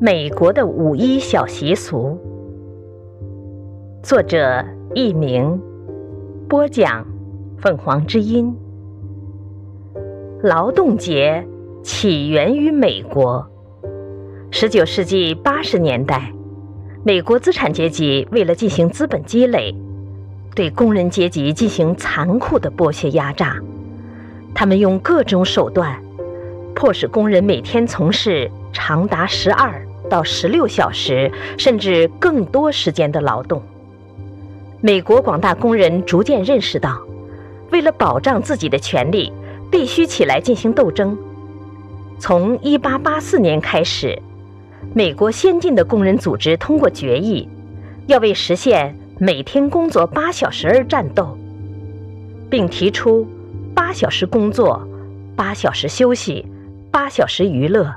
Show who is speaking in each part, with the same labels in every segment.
Speaker 1: 美国的五一小习俗，作者佚名，播讲凤凰之音。劳动节起源于美国，十九世纪八十年代，美国资产阶级为了进行资本积累，对工人阶级进行残酷的剥削压榨，他们用各种手段，迫使工人每天从事长达十二。到十六小时甚至更多时间的劳动，美国广大工人逐渐认识到，为了保障自己的权利，必须起来进行斗争。从1884年开始，美国先进的工人组织通过决议，要为实现每天工作八小时而战斗，并提出“八小时工作，八小时休息，八小时娱乐”。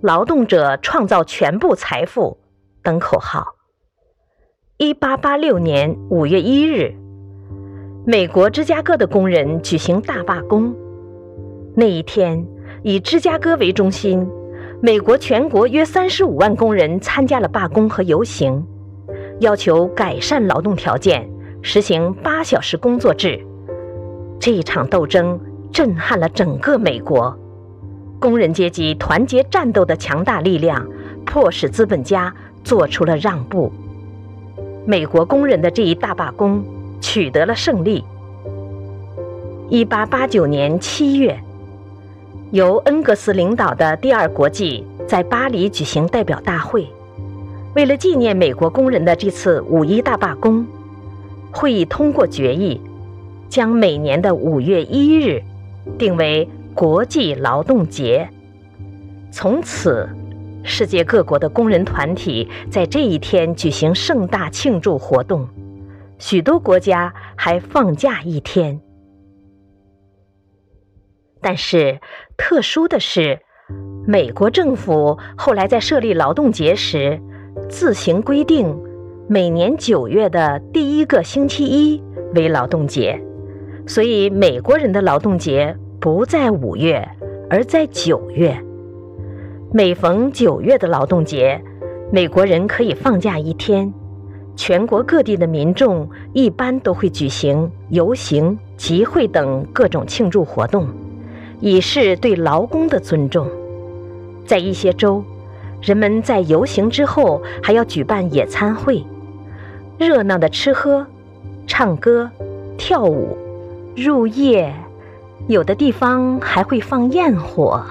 Speaker 1: 劳动者创造全部财富等口号。一八八六年五月一日，美国芝加哥的工人举行大罢工。那一天，以芝加哥为中心，美国全国约三十五万工人参加了罢工和游行，要求改善劳动条件，实行八小时工作制。这一场斗争震撼了整个美国。工人阶级团结战斗的强大力量，迫使资本家做出了让步。美国工人的这一大罢工取得了胜利。一八八九年七月，由恩格斯领导的第二国际在巴黎举行代表大会，为了纪念美国工人的这次五一大罢工，会议通过决议，将每年的五月一日定为。国际劳动节，从此，世界各国的工人团体在这一天举行盛大庆祝活动，许多国家还放假一天。但是，特殊的是，美国政府后来在设立劳动节时，自行规定每年九月的第一个星期一为劳动节，所以美国人的劳动节。不在五月，而在九月。每逢九月的劳动节，美国人可以放假一天。全国各地的民众一般都会举行游行、集会等各种庆祝活动，以示对劳工的尊重。在一些州，人们在游行之后还要举办野餐会，热闹的吃喝、唱歌、跳舞、入夜。有的地方还会放焰火。